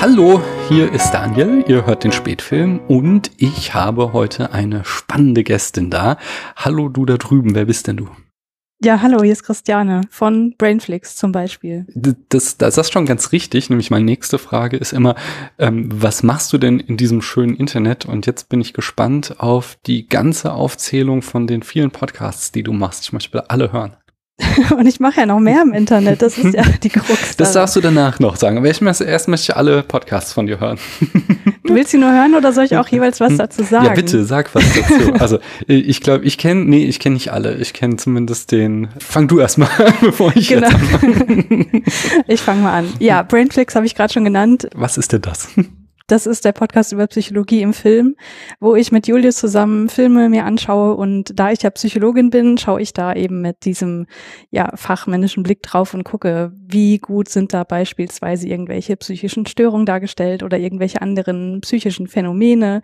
Hallo, hier ist Daniel, ihr hört den Spätfilm und ich habe heute eine spannende Gästin da. Hallo du da drüben, wer bist denn du? Ja, hallo, hier ist Christiane von Brainflix zum Beispiel. Das, das ist schon ganz richtig, nämlich meine nächste Frage ist immer, ähm, was machst du denn in diesem schönen Internet? Und jetzt bin ich gespannt auf die ganze Aufzählung von den vielen Podcasts, die du machst. Ich möchte alle hören. Und ich mache ja noch mehr im Internet, das ist ja die Krux. Das darfst du danach noch sagen. Aber ich möchte, erst möchte ich alle Podcasts von dir hören. Du willst sie nur hören oder soll ich auch jeweils was dazu sagen? Ja, bitte, sag was dazu. Also ich glaube, ich kenne, nee, ich kenne nicht alle. Ich kenne zumindest den. Fang du erst mal an, bevor ich genau. jetzt Ich fange mal an. Ja, Brainflix habe ich gerade schon genannt. Was ist denn das? Das ist der Podcast über Psychologie im Film, wo ich mit Julius zusammen Filme mir anschaue und da ich ja Psychologin bin, schaue ich da eben mit diesem ja fachmännischen Blick drauf und gucke, wie gut sind da beispielsweise irgendwelche psychischen Störungen dargestellt oder irgendwelche anderen psychischen Phänomene.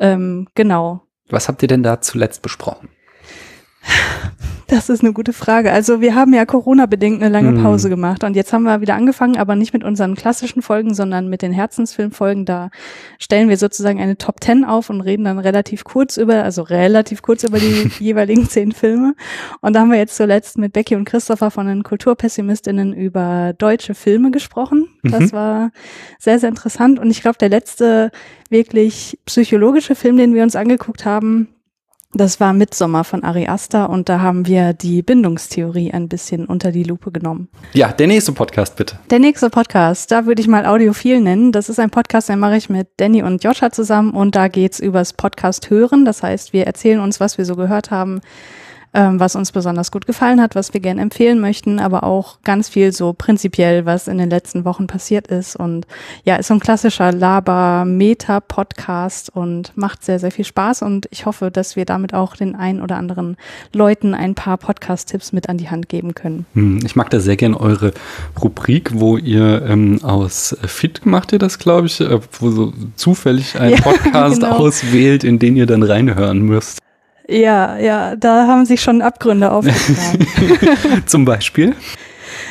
Ähm, genau. Was habt ihr denn da zuletzt besprochen? Das ist eine gute Frage. Also wir haben ja Corona-bedingt eine lange hm. Pause gemacht und jetzt haben wir wieder angefangen, aber nicht mit unseren klassischen Folgen, sondern mit den Herzensfilmfolgen. Da stellen wir sozusagen eine Top Ten auf und reden dann relativ kurz über, also relativ kurz über die jeweiligen zehn Filme. Und da haben wir jetzt zuletzt mit Becky und Christopher von den Kulturpessimistinnen über deutsche Filme gesprochen. Das mhm. war sehr, sehr interessant. Und ich glaube, der letzte wirklich psychologische Film, den wir uns angeguckt haben, das war Midsommer von Ari Aster und da haben wir die Bindungstheorie ein bisschen unter die Lupe genommen. Ja, der nächste Podcast bitte. Der nächste Podcast, da würde ich mal Audiophil nennen. Das ist ein Podcast, den mache ich mit Danny und Joscha zusammen und da geht's übers Podcast hören. Das heißt, wir erzählen uns, was wir so gehört haben, ähm, was uns besonders gut gefallen hat, was wir gerne empfehlen möchten, aber auch ganz viel so prinzipiell, was in den letzten Wochen passiert ist. Und ja, ist so ein klassischer Laber-Meta-Podcast und macht sehr, sehr viel Spaß. Und ich hoffe, dass wir damit auch den ein oder anderen Leuten ein paar Podcast-Tipps mit an die Hand geben können. Hm, ich mag da sehr gern eure Rubrik, wo ihr ähm, aus Fit macht ihr das, glaube ich, äh, wo so zufällig ein ja, Podcast genau. auswählt, in den ihr dann reinhören müsst. Ja, ja, da haben sich schon Abgründe aufgetan. Zum Beispiel?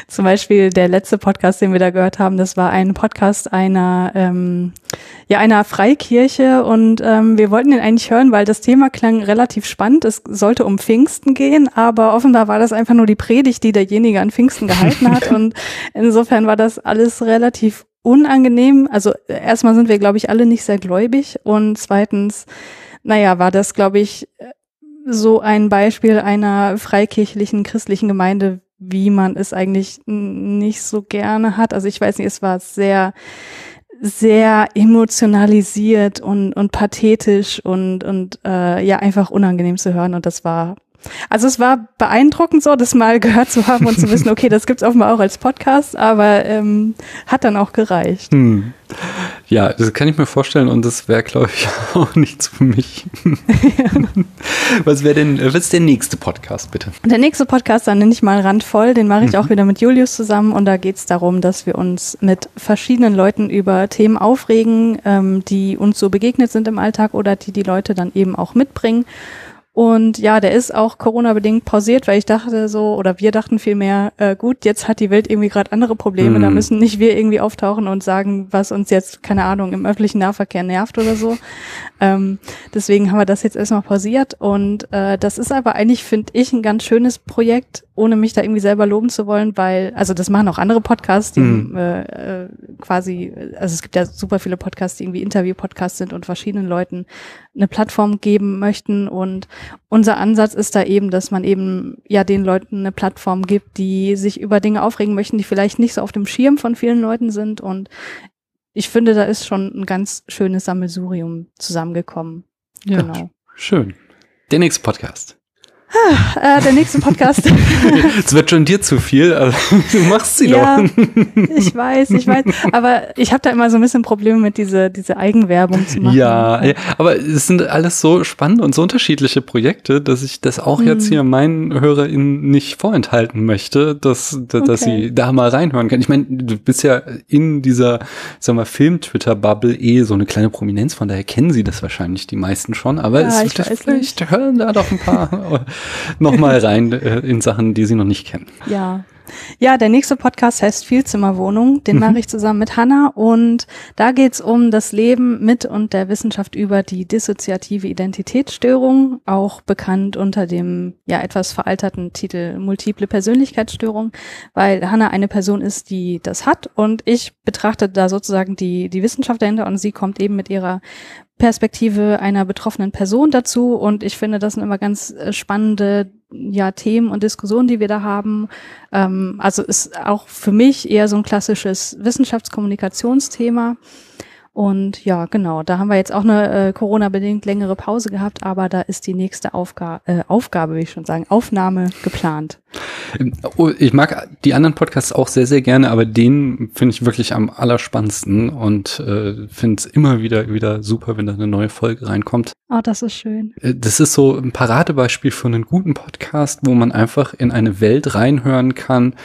Zum Beispiel der letzte Podcast, den wir da gehört haben, das war ein Podcast einer, ähm, ja, einer Freikirche und ähm, wir wollten den eigentlich hören, weil das Thema klang relativ spannend. Es sollte um Pfingsten gehen, aber offenbar war das einfach nur die Predigt, die derjenige an Pfingsten gehalten hat und insofern war das alles relativ unangenehm. Also erstmal sind wir, glaube ich, alle nicht sehr gläubig und zweitens, naja, war das, glaube ich, so ein Beispiel einer freikirchlichen christlichen Gemeinde, wie man es eigentlich nicht so gerne hat. Also ich weiß nicht, es war sehr, sehr emotionalisiert und, und pathetisch und, und äh, ja, einfach unangenehm zu hören. Und das war also es war beeindruckend so, das mal gehört zu haben und zu wissen, okay, das gibt's offenbar auch als Podcast, aber ähm, hat dann auch gereicht. Hm. Ja, das kann ich mir vorstellen und das wäre, glaube ich, auch nichts für mich. Ja. Was wäre denn, was ist der nächste Podcast, bitte? Der nächste Podcast, dann nenne ich mal randvoll, den mache ich mhm. auch wieder mit Julius zusammen und da geht es darum, dass wir uns mit verschiedenen Leuten über Themen aufregen, ähm, die uns so begegnet sind im Alltag oder die die Leute dann eben auch mitbringen und ja, der ist auch Corona-bedingt pausiert, weil ich dachte so, oder wir dachten vielmehr, äh, gut, jetzt hat die Welt irgendwie gerade andere Probleme, mm. da mhm. müssen nicht wir irgendwie auftauchen und sagen, was uns jetzt, keine Ahnung, im öffentlichen Nahverkehr nervt oder so. Ähm, deswegen haben wir das jetzt erstmal pausiert und äh, das ist aber eigentlich, finde ich, ein ganz schönes Projekt, ohne mich da irgendwie selber loben zu wollen, weil, also das machen auch andere Podcasts, die mm. äh, quasi, also es gibt ja super viele Podcasts, die irgendwie Interview-Podcasts sind und verschiedenen Leuten eine Plattform geben möchten und unser Ansatz ist da eben, dass man eben ja den Leuten eine Plattform gibt, die sich über Dinge aufregen möchten, die vielleicht nicht so auf dem Schirm von vielen Leuten sind. Und ich finde, da ist schon ein ganz schönes Sammelsurium zusammengekommen. Ja, genau. schön. Der nächste Podcast. Ah, äh, der nächste Podcast. Es wird schon dir zu viel, aber du machst sie ja, doch. ich weiß, ich weiß. Aber ich habe da immer so ein bisschen Probleme mit diese, diese Eigenwerbung zu machen. Ja, ja, aber es sind alles so spannende und so unterschiedliche Projekte, dass ich das auch hm. jetzt hier meinen HörerInnen nicht vorenthalten möchte, dass, dass okay. sie da mal reinhören können. Ich meine, du bist ja in dieser, sag mal, Film-Twitter-Bubble eh so eine kleine Prominenz, von daher kennen sie das wahrscheinlich die meisten schon, aber ja, es, vielleicht nicht. hören da doch ein paar nochmal rein äh, in Sachen, die sie noch nicht kennen. Ja, Ja, der nächste Podcast heißt Vielzimmerwohnung. Den mhm. mache ich zusammen mit Hanna und da geht's um das Leben mit und der Wissenschaft über die dissoziative Identitätsstörung, auch bekannt unter dem ja etwas veralterten Titel Multiple Persönlichkeitsstörung, weil Hanna eine Person ist, die das hat und ich betrachte da sozusagen die, die Wissenschaft dahinter und sie kommt eben mit ihrer Perspektive einer betroffenen Person dazu und ich finde, das sind immer ganz äh, spannende ja, Themen und Diskussionen, die wir da haben. Ähm, also ist auch für mich eher so ein klassisches Wissenschaftskommunikationsthema. Und ja, genau, da haben wir jetzt auch eine äh, Corona-bedingt längere Pause gehabt, aber da ist die nächste Aufga äh, Aufgabe, will ich schon sagen, Aufnahme geplant. Ähm, oh, ich mag die anderen Podcasts auch sehr, sehr gerne, aber den finde ich wirklich am allerspannendsten und äh, finde es immer wieder, wieder super, wenn da eine neue Folge reinkommt. Oh, das ist schön. Äh, das ist so ein Paradebeispiel für einen guten Podcast, wo man einfach in eine Welt reinhören kann,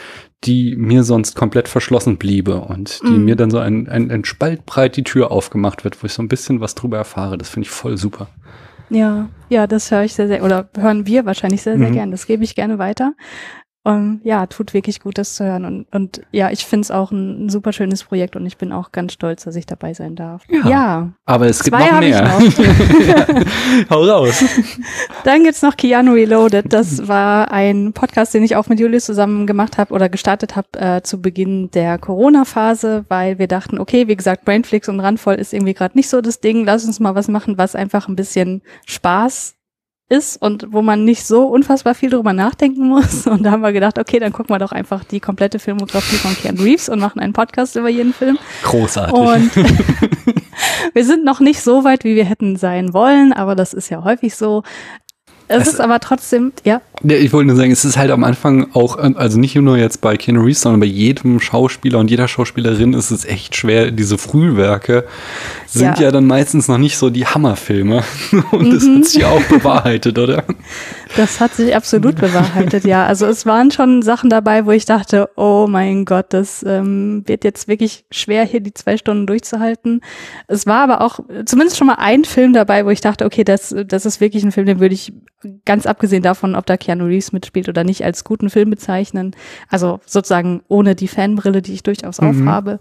die mir sonst komplett verschlossen bliebe und die mm. mir dann so ein, ein, ein Spalt breit die Tür aufgemacht wird, wo ich so ein bisschen was drüber erfahre. Das finde ich voll super. Ja, ja, das höre ich sehr, sehr, oder hören wir wahrscheinlich sehr, sehr mhm. gern. Das gebe ich gerne weiter. Um, ähm, ja, tut wirklich gut, das zu hören. Und, und ja, ich finde es auch ein, ein, super schönes Projekt und ich bin auch ganz stolz, dass ich dabei sein darf. Ja. ja. Aber es gibt noch mehr. Noch. ja, hau raus. Dann gibt's noch Keanu Reloaded. Das war ein Podcast, den ich auch mit Julius zusammen gemacht habe oder gestartet habe äh, zu Beginn der Corona-Phase, weil wir dachten, okay, wie gesagt, Brainflix und Randvoll ist irgendwie gerade nicht so das Ding. Lass uns mal was machen, was einfach ein bisschen Spaß ist und wo man nicht so unfassbar viel drüber nachdenken muss. Und da haben wir gedacht, okay, dann gucken wir doch einfach die komplette Filmografie von Keanu Reeves und machen einen Podcast über jeden Film. Großartig. Und wir sind noch nicht so weit, wie wir hätten sein wollen, aber das ist ja häufig so. Es, es ist aber trotzdem, ja. Ich wollte nur sagen, es ist halt am Anfang auch, also nicht nur jetzt bei Keanu Reeves, sondern bei jedem Schauspieler und jeder Schauspielerin ist es echt schwer. Diese Frühwerke sind ja, ja dann meistens noch nicht so die Hammerfilme. Und das mhm. hat sich auch bewahrheitet, oder? Das hat sich absolut bewahrheitet, ja. Also es waren schon Sachen dabei, wo ich dachte, oh mein Gott, das ähm, wird jetzt wirklich schwer, hier die zwei Stunden durchzuhalten. Es war aber auch zumindest schon mal ein Film dabei, wo ich dachte, okay, das, das ist wirklich ein Film, den würde ich ganz abgesehen davon, ob da Keanu Reeves mitspielt oder nicht, als guten Film bezeichnen. Also sozusagen ohne die Fanbrille, die ich durchaus mhm. aufhabe.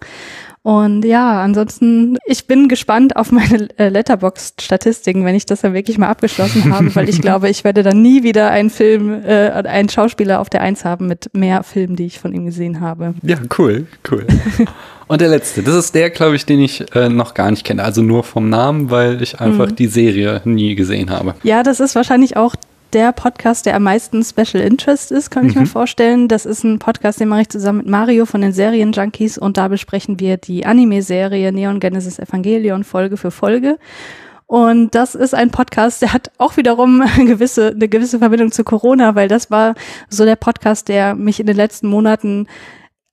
Und ja, ansonsten, ich bin gespannt auf meine äh, Letterbox-Statistiken, wenn ich das dann wirklich mal abgeschlossen habe, weil ich glaube, ich werde dann nie wieder einen Film, äh, einen Schauspieler auf der Eins haben mit mehr Filmen, die ich von ihm gesehen habe. Ja, cool, cool. Und der letzte, das ist der, glaube ich, den ich äh, noch gar nicht kenne. Also nur vom Namen, weil ich einfach mhm. die Serie nie gesehen habe. Ja, das ist wahrscheinlich auch der Podcast, der am meisten Special Interest ist, kann ich mhm. mir vorstellen. Das ist ein Podcast, den mache ich zusammen mit Mario von den Serienjunkies und da besprechen wir die Anime-Serie Neon Genesis Evangelion Folge für Folge. Und das ist ein Podcast, der hat auch wiederum eine gewisse, eine gewisse Verbindung zu Corona, weil das war so der Podcast, der mich in den letzten Monaten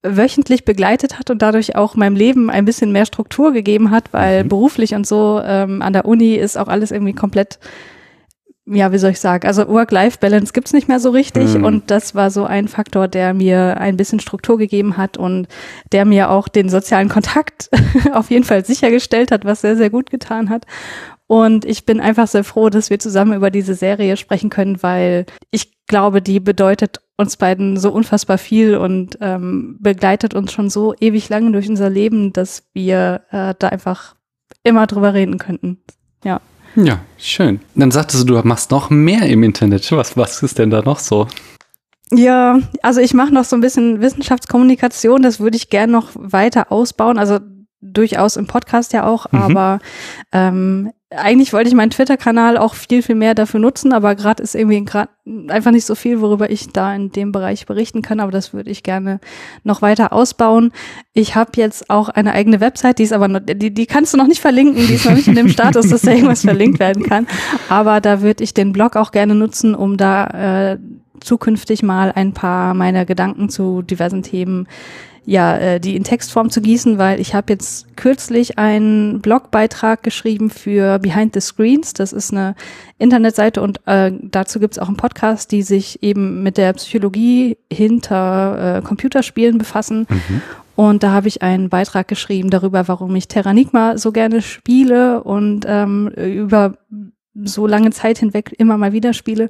wöchentlich begleitet hat und dadurch auch meinem Leben ein bisschen mehr Struktur gegeben hat, weil mhm. beruflich und so ähm, an der Uni ist auch alles irgendwie komplett ja, wie soll ich sagen, also Work-Life-Balance gibt's nicht mehr so richtig mhm. und das war so ein Faktor, der mir ein bisschen Struktur gegeben hat und der mir auch den sozialen Kontakt auf jeden Fall sichergestellt hat, was sehr, sehr gut getan hat. Und ich bin einfach sehr froh, dass wir zusammen über diese Serie sprechen können, weil ich glaube, die bedeutet uns beiden so unfassbar viel und ähm, begleitet uns schon so ewig lange durch unser Leben, dass wir äh, da einfach immer drüber reden könnten. Ja. Ja, schön. Dann sagtest du, du machst noch mehr im Internet. Was, was ist denn da noch so? Ja, also ich mache noch so ein bisschen Wissenschaftskommunikation, das würde ich gern noch weiter ausbauen. Also durchaus im Podcast ja auch, mhm. aber ähm, eigentlich wollte ich meinen Twitter-Kanal auch viel, viel mehr dafür nutzen, aber gerade ist irgendwie gerade einfach nicht so viel, worüber ich da in dem Bereich berichten kann, aber das würde ich gerne noch weiter ausbauen. Ich habe jetzt auch eine eigene Website, die ist aber noch, die, die kannst du noch nicht verlinken, die ist noch nicht in dem Status, dass da irgendwas verlinkt werden kann. Aber da würde ich den Blog auch gerne nutzen, um da äh, zukünftig mal ein paar meiner Gedanken zu diversen Themen ja, äh, die in Textform zu gießen, weil ich habe jetzt kürzlich einen Blogbeitrag geschrieben für Behind the Screens. Das ist eine Internetseite und äh, dazu gibt's auch einen Podcast, die sich eben mit der Psychologie hinter äh, Computerspielen befassen. Mhm. Und da habe ich einen Beitrag geschrieben darüber, warum ich Terranigma so gerne spiele und ähm, über so lange Zeit hinweg immer mal wieder spiele.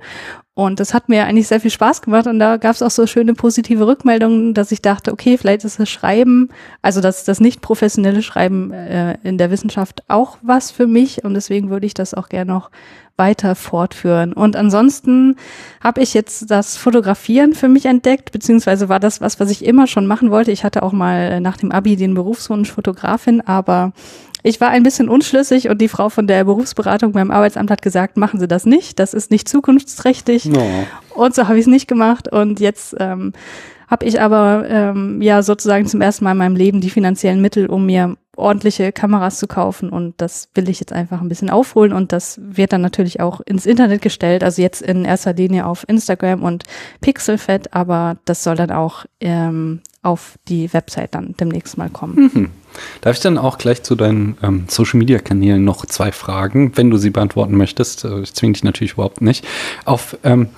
Und das hat mir eigentlich sehr viel Spaß gemacht und da gab es auch so schöne positive Rückmeldungen, dass ich dachte, okay, vielleicht ist das Schreiben, also das, das nicht professionelle Schreiben äh, in der Wissenschaft auch was für mich und deswegen würde ich das auch gerne noch weiter fortführen. Und ansonsten habe ich jetzt das Fotografieren für mich entdeckt, beziehungsweise war das was, was ich immer schon machen wollte. Ich hatte auch mal nach dem Abi den Berufswunsch Fotografin, aber ich war ein bisschen unschlüssig und die Frau von der Berufsberatung beim Arbeitsamt hat gesagt, machen Sie das nicht, das ist nicht zukunftsträchtig. No. Und so habe ich es nicht gemacht und jetzt ähm, habe ich aber ähm, ja sozusagen zum ersten Mal in meinem Leben die finanziellen Mittel, um mir ordentliche Kameras zu kaufen und das will ich jetzt einfach ein bisschen aufholen und das wird dann natürlich auch ins Internet gestellt, also jetzt in erster Linie auf Instagram und Pixelfed, aber das soll dann auch ähm, auf die Website dann demnächst mal kommen. Mhm. Darf ich dann auch gleich zu deinen ähm, Social Media Kanälen noch zwei Fragen, wenn du sie beantworten möchtest? Äh, ich zwinge dich natürlich überhaupt nicht. Auf, ähm,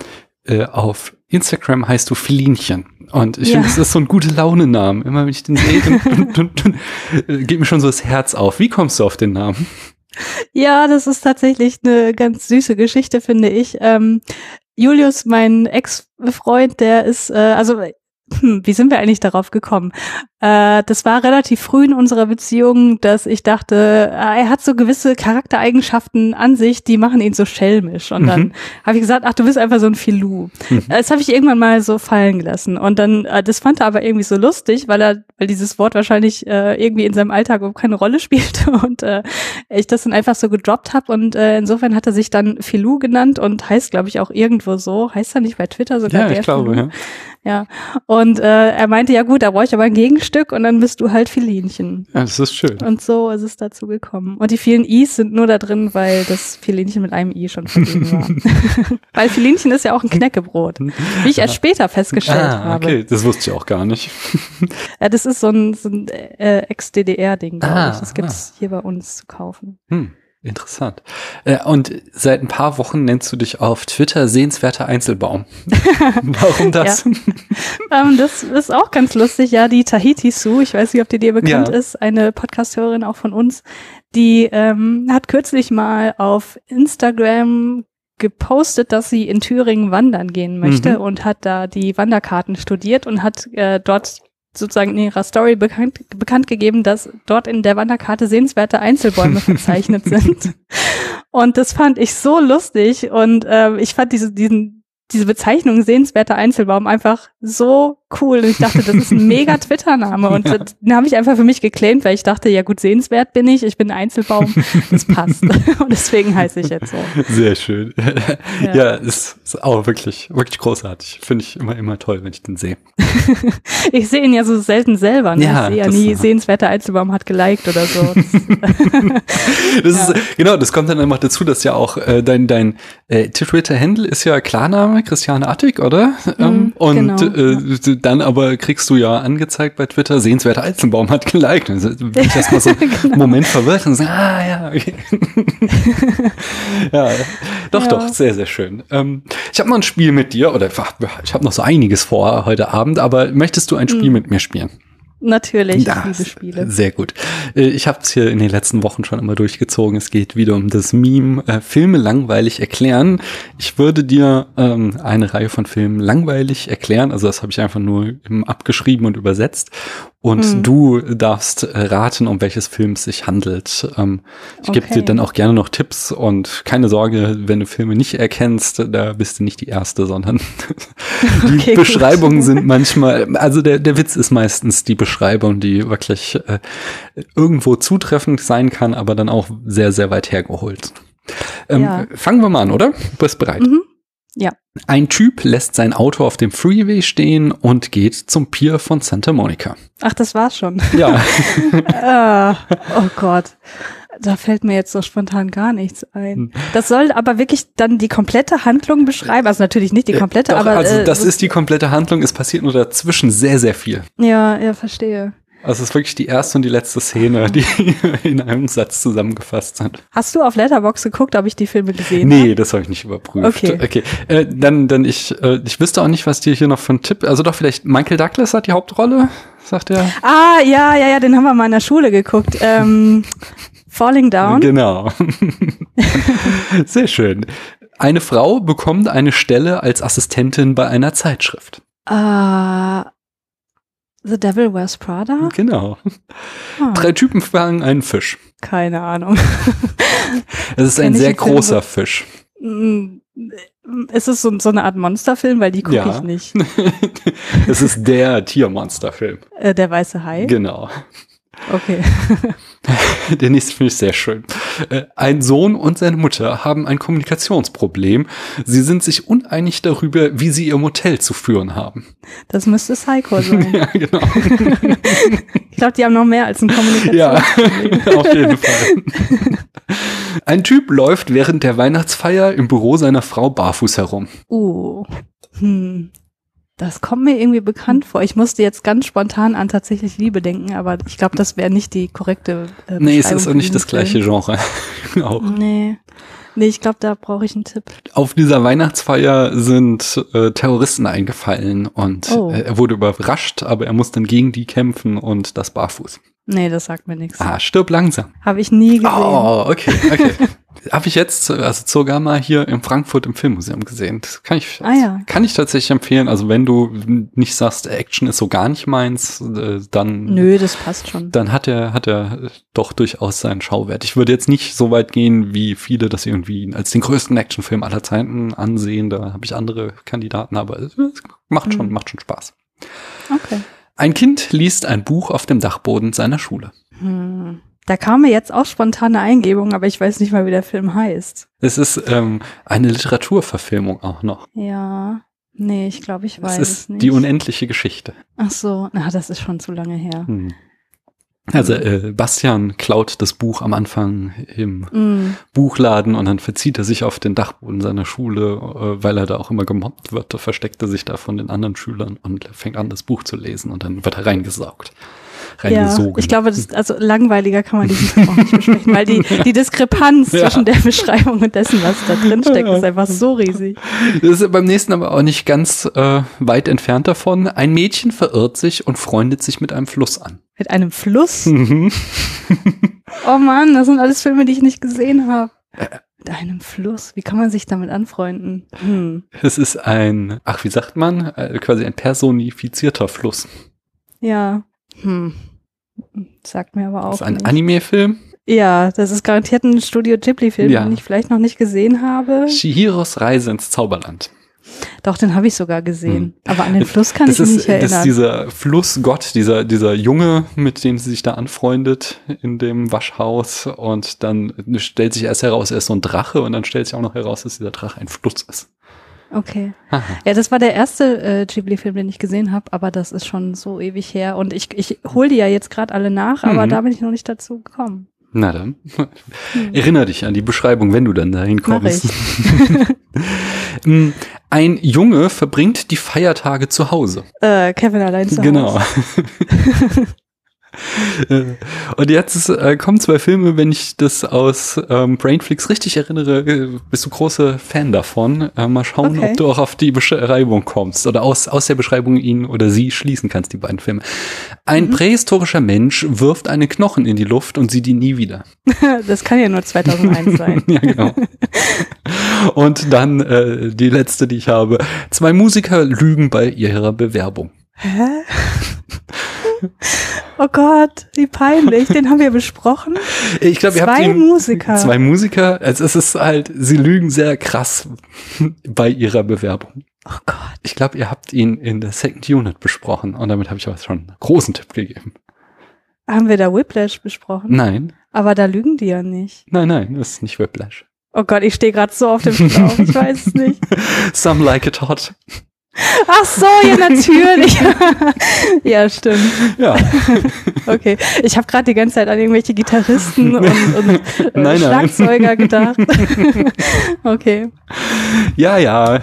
äh, auf Instagram heißt du Filinchen. Und ich ja. finde, das ist so ein gute Laune-Namen. Immer wenn ich den sehe, äh, geht mir schon so das Herz auf. Wie kommst du auf den Namen? Ja, das ist tatsächlich eine ganz süße Geschichte, finde ich. Ähm, Julius, mein Ex-Freund, der ist, äh, also hm, wie sind wir eigentlich darauf gekommen? Äh, das war relativ früh in unserer Beziehung, dass ich dachte, äh, er hat so gewisse Charaktereigenschaften an sich, die machen ihn so schelmisch. Und mhm. dann habe ich gesagt, ach, du bist einfach so ein Filou. Mhm. Das habe ich irgendwann mal so fallen gelassen. Und dann, äh, das fand er aber irgendwie so lustig, weil er, weil dieses Wort wahrscheinlich äh, irgendwie in seinem Alltag keine Rolle spielte und äh, ich das dann einfach so gedroppt habe. Und äh, insofern hat er sich dann Filou genannt und heißt, glaube ich, auch irgendwo so. Heißt er nicht bei Twitter sogar? Ja, ich glaube, ja. Ja. Und äh, er meinte, ja gut, da brauche ich aber ein Gegenstück und dann bist du halt Filinchen. Ja, das ist schön. Und so ist es dazu gekommen. Und die vielen I's sind nur da drin, weil das Filinchen mit einem I schon vergeben war. weil Filinchen ist ja auch ein Knäckebrot. Wie ich erst später festgestellt ah, habe. Okay, das wusste ich auch gar nicht. ja, das ist so ein, so ein äh, Ex-DDR-Ding, glaube ah, ich. Das gibt's ah. hier bei uns zu kaufen. Hm. Interessant. Äh, und seit ein paar Wochen nennst du dich auf Twitter sehenswerter Einzelbaum. Warum das? ja. ähm, das ist auch ganz lustig. Ja, die Tahiti Sue, ich weiß nicht, ob die dir bekannt ja. ist, eine Podcasthörerin auch von uns, die ähm, hat kürzlich mal auf Instagram gepostet, dass sie in Thüringen wandern gehen möchte mhm. und hat da die Wanderkarten studiert und hat äh, dort sozusagen in ihrer Story bekannt, bekannt gegeben, dass dort in der Wanderkarte sehenswerte Einzelbäume verzeichnet sind. Und das fand ich so lustig und äh, ich fand diese, diesen, diese Bezeichnung sehenswerter Einzelbaum einfach so cool. Und ich dachte, das ist ein mega Twitter-Name. Und ja. den habe ich einfach für mich geclaimt, weil ich dachte, ja gut, sehenswert bin ich, ich bin ein Einzelbaum, das passt. Und deswegen heiße ich jetzt so. Sehr schön. Ja, ja ist, ist auch wirklich, wirklich großartig. Finde ich immer, immer toll, wenn ich den sehe. ich sehe ihn ja so selten selber. Ne? Ja, ich sehe ja nie, sehenswerter Einzelbaum hat geliked oder so. Das, das ist, genau, das kommt dann einfach dazu, dass ja auch äh, dein, dein äh, Twitter-Handle ist ja Klarname, Christiane Attig, oder? Mm, ähm, und genau. äh, dann aber kriegst du ja angezeigt bei Twitter, sehenswerter Eizenbaum hat geliked. Also bin ich erstmal so einen genau. Moment verwirrt und so, ah ja, okay. ja, doch, ja. doch, sehr, sehr schön. Ähm, ich habe noch ein Spiel mit dir, oder ich habe noch so einiges vor heute Abend, aber möchtest du ein Spiel mhm. mit mir spielen? Natürlich, das, liebe Spiele. Sehr gut. Äh, ich habe es hier in den letzten Wochen schon immer durchgezogen. Es geht wieder um das Meme äh, Filme langweilig erklären. Ich würde dir ähm, eine Reihe von Filmen langweilig erklären. Also das habe ich einfach nur abgeschrieben und übersetzt. Und hm. du darfst äh, raten, um welches Film es sich handelt. Ähm, ich okay. gebe dir dann auch gerne noch Tipps und keine Sorge, wenn du Filme nicht erkennst, da bist du nicht die Erste, sondern die okay, Beschreibungen gut. sind manchmal, also der, der Witz ist meistens die Beschreibung, die wirklich äh, irgendwo zutreffend sein kann, aber dann auch sehr, sehr weit hergeholt. Ähm, ja. Fangen wir mal an, oder? Du bist bereit? Mhm. Ja. Ein Typ lässt sein Auto auf dem Freeway stehen und geht zum Pier von Santa Monica. Ach, das war's schon. Ja. ah, oh Gott. Da fällt mir jetzt so spontan gar nichts ein. Hm. Das soll aber wirklich dann die komplette Handlung beschreiben. Also natürlich nicht die komplette, Doch, aber. Also äh, das ist die komplette Handlung. Es passiert nur dazwischen sehr, sehr viel. Ja, ja, verstehe. Also es ist wirklich die erste und die letzte Szene, die in einem Satz zusammengefasst sind. Hast du auf Letterbox geguckt, ob ich die Filme gesehen habe? Nee, das habe ich nicht überprüft. Okay. okay. Äh, dann, dann ich, äh, ich wüsste auch nicht, was dir hier noch für ein Tipp. Also doch vielleicht Michael Douglas hat die Hauptrolle, sagt er. Ah, ja, ja, ja, den haben wir mal in der Schule geguckt. Ähm, Falling Down. Genau. Sehr schön. Eine Frau bekommt eine Stelle als Assistentin bei einer Zeitschrift. Uh, The Devil Wears Prada? Genau. Ah, Drei Typen fangen einen Fisch. keine Ahnung. Es ist ein sehr Film großer so? Fisch. Mm, Ist es so, so eine Art Monsterfilm? Weil die gucke Ja. ich nicht. es ist der Tiermonsterfilm. Äh, der weiße Hai? Genau. Okay. Der nächste finde ich sehr schön. Äh, Ein Sohn und seine Mutter haben ein Kommunikationsproblem. Sie sind sich uneinig darüber, wie sie ihr Motel zu führen haben. Das müsste Psycho sein. Ja, genau. Ich glaube, die haben noch mehr als ein Ja, Kommunikationsproblem. auf jeden Fall. Ein Typ läuft während der Weihnachtsfeier im Büro seiner Frau barfuß herum. Uh. Hm. Das kommt mir irgendwie bekannt vor. Ich musste jetzt ganz spontan an tatsächlich Liebe denken, aber ich glaube, das wäre nicht die korrekte äh, Nee, es ist auch nicht das gleiche. Genre. Auch. Nee. Nee, ich glaube, da brauche ich einen Tipp. Auf dieser Weihnachtsfeier sind äh, Terroristen eingefallen und Oh. äh, er wurde überrascht, aber er muss dann gegen die kämpfen und das barfuß. Nee, das sagt mir nichts. Ah, stirb langsam. Habe ich nie gesehen. Oh, okay, okay. Habe ich jetzt, also sogar mal hier in Frankfurt im Filmmuseum gesehen. Das kann ich, Ah, ja. kann ich tatsächlich empfehlen. Also wenn du nicht sagst, Action ist so gar nicht meins, äh, dann, Nö, das passt schon. dann hat er, hat er doch durchaus seinen Schauwert. Ich würde jetzt nicht so weit gehen, wie viele das irgendwie als den größten Actionfilm aller Zeiten ansehen. Da habe ich andere Kandidaten, aber es macht schon, Mhm. macht schon Spaß. Okay. Ein Kind liest ein Buch auf dem Dachboden seiner Schule. Hm. Da kam mir jetzt auch spontane Eingebung, aber ich weiß nicht mal, wie der Film heißt. Es ist ähm, eine Literaturverfilmung auch noch. Ja. Nee, ich glaube, ich weiß Es es ist nicht. die unendliche Geschichte. Ach so, na, das ist schon zu lange her. Hm. Also äh, Bastian klaut das Buch am Anfang im Mm. Buchladen und dann verzieht er sich auf den Dachboden seiner Schule, äh, weil er da auch immer gemobbt wird. Da versteckt er sich da von den anderen Schülern und fängt an, das Buch zu lesen und dann wird er reingesaugt. Ja, Reingesogen. ich glaube, das, also langweiliger kann man diesen Film auch nicht besprechen, weil die, die Diskrepanz Ja. zwischen der Beschreibung und dessen, was da drin steckt, ist einfach so riesig. Das ist beim nächsten aber auch nicht ganz äh, weit entfernt davon. Ein Mädchen verirrt sich und freundet sich mit einem Fluss an. Mit einem Fluss. Mhm. Oh Mann, das sind alles Filme, die ich nicht gesehen habe. Mit einem Fluss. Wie kann man sich damit anfreunden? Hm. Es ist ein, ach, wie sagt man, äh, quasi ein personifizierter Fluss. Ja. Hm. Sagt mir aber auch. Das ist ein. Anime-Film. Ja, das ist garantiert ein Studio Ghibli-Film, Ja. den ich vielleicht noch nicht gesehen habe. Shihiros Reise ins Zauberland. Doch, den habe ich sogar gesehen. Aber an den Fluss kann das ich mich ist, nicht das ist erinnern. dieser Flussgott, dieser, dieser Junge, mit dem sie sich da anfreundet in dem Waschhaus. Und dann stellt sich erst heraus, er ist so ein Drache und dann stellt sich auch noch heraus, dass dieser Drache ein Fluss ist. Okay. Aha. Ja, das war der erste äh, Ghibli-Film, den ich gesehen habe, aber das ist schon so ewig her. Und ich, ich hole die ja jetzt gerade alle nach, aber Mhm. da bin ich noch nicht dazu gekommen. Na dann, Hm. erinnere dich an die Beschreibung, wenn du dann dahin kommst. Mm, Ein Junge verbringt die Feiertage zu Hause. Äh, Kevin allein zu Genau. Hause. Äh, Und jetzt äh, kommen zwei Filme, wenn ich das aus ähm, Brainflix richtig erinnere, äh, bist du großer Fan davon. Äh, mal schauen, Okay. ob du auch auf die Beschreibung kommst oder aus, aus der Beschreibung ihn oder sie schließen kannst, die beiden Filme. Ein Mhm. prähistorischer Mensch wirft einen Knochen in die Luft und sieht ihn nie wieder. Das kann ja nur 2001 sein. ja, genau. Und dann äh, die letzte, die ich habe. Zwei Musiker lügen bei ihrer Bewerbung. Hä? Oh Gott, wie peinlich. Den haben wir besprochen. Ich glaube, ihr habt Zwei ihn, Musiker. Zwei Musiker. Also es ist halt, sie lügen sehr krass bei ihrer Bewerbung. Oh Gott. Ich glaube, ihr habt ihn in der Second Unit besprochen und damit habe ich euch schon einen großen Tipp gegeben. Haben wir da Whiplash besprochen? Nein, Aber da lügen die ja nicht. nein, nein, das ist nicht Whiplash. Oh Gott, ich stehe gerade so auf dem Schlauch. Ich weiß es nicht. Some like it hot. Ach so, ja, natürlich. ja, stimmt. Ja, Okay. Ich habe gerade die ganze Zeit an irgendwelche Gitarristen und, und äh, Nein, nein. Schlagzeuger gedacht. okay. ja, ja.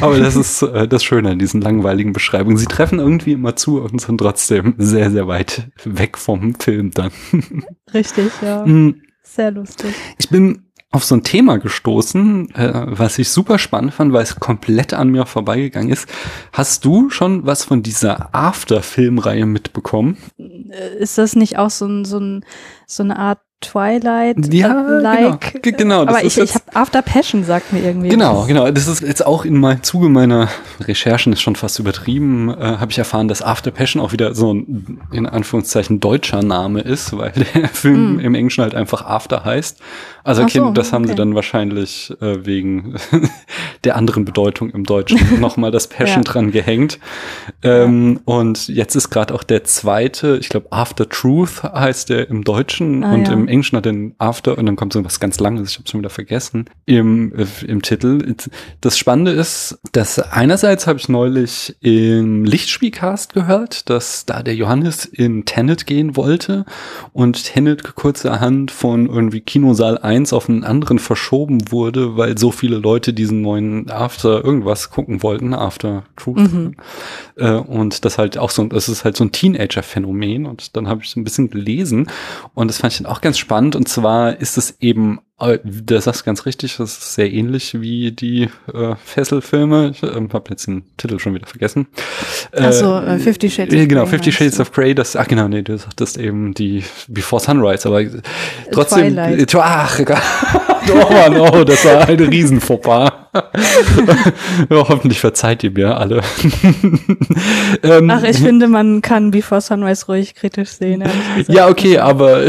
Aber das ist äh, das Schöne an diesen langweiligen Beschreibungen. Sie treffen irgendwie immer zu und sind trotzdem sehr, sehr weit weg vom Film dann. Richtig, ja. Mm, Sehr lustig. Ich bin auf so ein Thema gestoßen, äh, was ich super spannend fand, weil es komplett an mir vorbeigegangen ist. Hast du schon was von dieser After-Filmreihe mitbekommen? Äh, Ist das nicht auch so ein, so ein so eine Art Twilight ja, like. Genau, genau aber ich, ich habe After Passion sagt mir irgendwie. Genau, genau. Das ist jetzt auch in meinem Zuge meiner Recherchen ist schon fast übertrieben, äh, habe ich erfahren, dass After Passion auch wieder so ein in Anführungszeichen deutscher Name ist, weil der Film mm. im Englischen halt einfach After heißt. Also okay, so, das haben okay. sie dann wahrscheinlich äh, wegen der anderen Bedeutung im Deutschen nochmal das Passion ja. dran gehängt. Ähm, ja. Und jetzt ist gerade auch der zweite, ich glaube After Truth heißt der im Deutschen ah, und ja. im Englischen hat den After und dann kommt so was ganz Langes, ich habe schon wieder vergessen, im, äh, im Titel. Das Spannende ist, dass einerseits habe ich neulich im Lichtspielcast gehört, dass da der Johannes in Tenet gehen wollte und Tenet kurzerhand von irgendwie Kinosaal 1 auf einen anderen verschoben wurde, weil so viele Leute diesen neuen After irgendwas gucken wollten, After Truth. Mhm. Äh, und das halt auch so, das ist halt so ein Teenager-Phänomen und dann habe ich so ein bisschen gelesen und das fand ich dann auch ganz spannend und zwar ist es eben äh, das sagst ganz richtig, das ist sehr ähnlich wie die äh, Fesselfilme. Ich ähm, habe jetzt den Titel schon wieder vergessen. Also äh, Fifty Shades of Genau, Fifty Shades du? of Grey, das, ach genau, nee, du sagtest eben die Before Sunrise, aber trotzdem, Twilight. ach, oh Mann, oh, das war eine Riesenfauxpas. ja, hoffentlich verzeiht ihr mir alle. ähm, ach, ich finde, man kann Before Sunrise ruhig kritisch sehen. Ja, okay, aber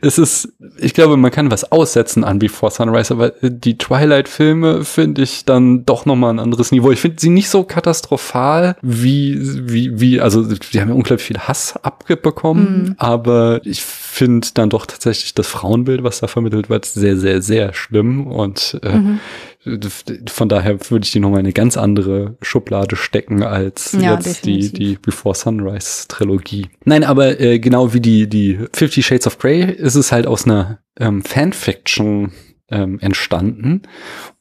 es ist, ich glaube, man kann was aussetzen an Before Sunrise, aber die Twilight-Filme finde ich dann doch nochmal ein anderes Niveau. Ich finde sie nicht so katastrophal wie, wie, wie, also die haben ja unglaublich viel Hass abbekommen, mm. aber ich finde dann doch tatsächlich das Frauenbild, was da vermittelt wird, sehr, sehr, sehr schlimm und äh, mhm. von daher würde ich die nochmal in eine ganz andere Schublade stecken als ja, jetzt die, die Before Sunrise Trilogie. Nein, aber äh, genau wie die, die Fifty Shades of Grey ist es halt aus einer ähm, Fanfiction ähm, entstanden.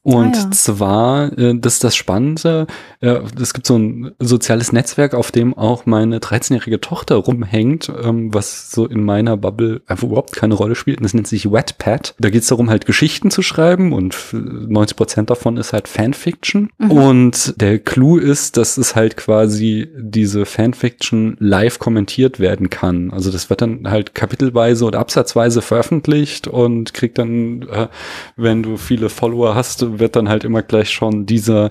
Und ah, ja. zwar, äh, das ist das Spannende, äh, es gibt so ein soziales Netzwerk, auf dem auch meine 13-jährige Tochter rumhängt, ähm, was so in meiner Bubble einfach überhaupt keine Rolle spielt. Und das nennt sich Wetpad. Da geht es darum, halt Geschichten zu schreiben und 90 Prozent davon ist halt Fanfiction. Mhm. Und der Clou ist, dass es halt quasi diese Fanfiction live kommentiert werden kann. Also das wird dann halt kapitelweise oder absatzweise veröffentlicht und kriegt dann, äh, wenn du viele Follower hast, wird dann halt immer gleich schon dieser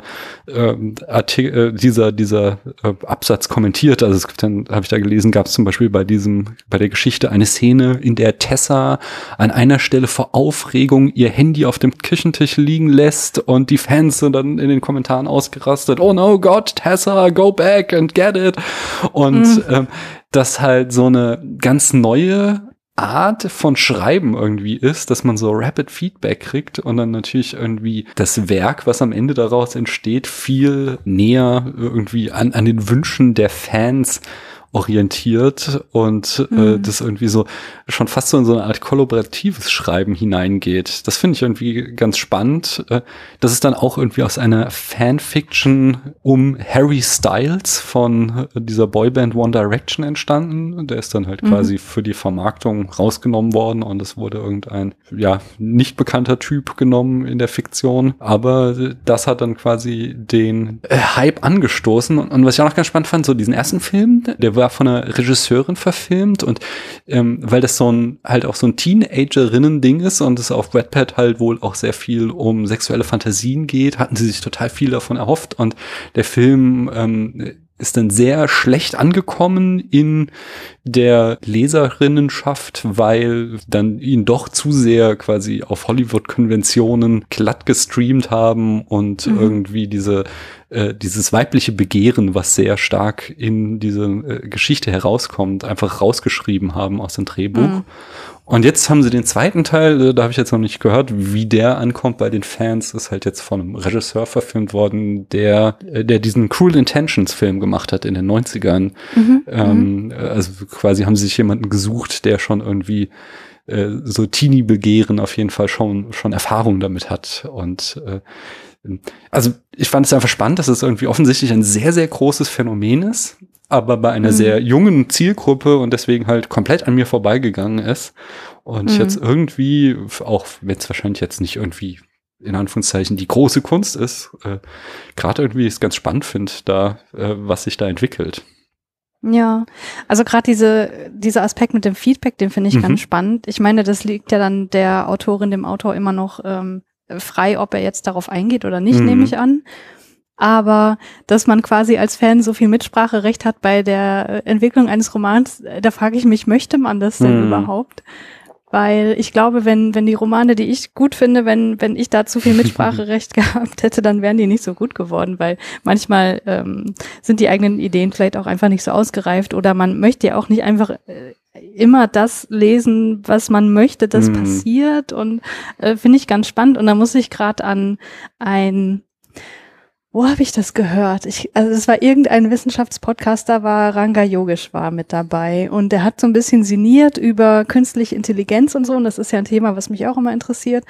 ähm, Artikel, äh, dieser dieser äh, Absatz kommentiert. Also es gibt dann, habe ich da gelesen, gab es zum Beispiel bei diesem bei der Geschichte eine Szene, in der Tessa an einer Stelle vor Aufregung ihr Handy auf dem Küchentisch liegen lässt und die Fans sind dann in den Kommentaren ausgerastet. Oh no, God, Tessa, go back and get it. Und mhm. ähm, das halt so eine ganz neue Art von Schreiben irgendwie ist, dass man so Rapid Feedback kriegt und dann natürlich irgendwie das Werk, was am Ende daraus entsteht, viel näher irgendwie an, an den Wünschen der Fans orientiert und äh, mhm. äh, das irgendwie so schon fast so in so eine Art kollaboratives Schreiben hineingeht. Das finde ich irgendwie ganz spannend. Äh, das ist dann auch irgendwie aus einer Fanfiction um Harry Styles von äh, dieser Boyband One Direction entstanden. Der ist dann halt mhm. quasi für die Vermarktung rausgenommen worden und es wurde irgendein, ja, nicht bekannter Typ genommen in der Fiktion. Aber das hat dann quasi den äh, Hype angestoßen. Und, und was ich auch noch ganz spannend fand, so diesen ersten Film, der war von einer Regisseurin verfilmt und ähm, weil das so ein halt auch so ein Teenagerinnen-Ding ist und es auf Wattpad halt wohl auch sehr viel um sexuelle Fantasien geht, hatten sie sich total viel davon erhofft und der Film ähm, ist dann sehr schlecht angekommen in der Leserinnenschaft, weil dann ihn doch zu sehr quasi auf Hollywood-Konventionen glatt gestreamt haben und mhm. irgendwie diese äh, dieses weibliche Begehren, was sehr stark in diese äh, Geschichte herauskommt, einfach rausgeschrieben haben aus dem Drehbuch. Mhm. Und jetzt haben sie den zweiten Teil, äh, da habe ich jetzt noch nicht gehört, wie der ankommt bei den Fans, ist halt jetzt von einem Regisseur verfilmt worden, der, äh, der diesen Cruel Intentions Film gemacht hat in den 90ern. Mhm, ähm, mhm. also quasi haben sie sich jemanden gesucht, der schon irgendwie äh, so Teenie-Begehren auf jeden Fall schon, schon Erfahrung damit hat. Und äh, also ich fand es einfach spannend, dass es irgendwie offensichtlich ein sehr, sehr großes Phänomen ist, aber bei einer mhm. sehr jungen Zielgruppe und deswegen halt komplett an mir vorbeigegangen ist. Und mhm. ich jetzt irgendwie, auch wenn es wahrscheinlich jetzt nicht irgendwie in Anführungszeichen die große Kunst ist, äh, gerade irgendwie es ganz spannend finde, da, äh, was sich da entwickelt. Ja, also gerade diese, dieser Aspekt mit dem Feedback, den finde ich mhm. ganz spannend. Ich meine, das liegt ja dann der Autorin, dem Autor immer noch ähm, frei, ob er jetzt darauf eingeht oder nicht, mhm. nehme ich an. Aber dass man quasi als Fan so viel Mitspracherecht hat bei der Entwicklung eines Romans, äh, da frage ich mich, möchte man das denn mhm. überhaupt? Weil ich glaube, wenn, wenn die Romane, die ich gut finde, wenn, wenn ich da zu viel Mitspracherecht gehabt hätte, dann wären die nicht so gut geworden, weil manchmal ähm, sind die eigenen Ideen vielleicht auch einfach nicht so ausgereift oder man möchte ja auch nicht einfach äh, immer das lesen, was man möchte, das mm. passiert und äh, finde ich ganz spannend und da muss ich gerade an ein wo habe ich das gehört? Ich, also es war irgendein Wissenschaftspodcast, da war Ranga Yogeshwar mit dabei und der hat so ein bisschen sinniert über künstliche Intelligenz und so und das ist ja ein Thema, was mich auch immer interessiert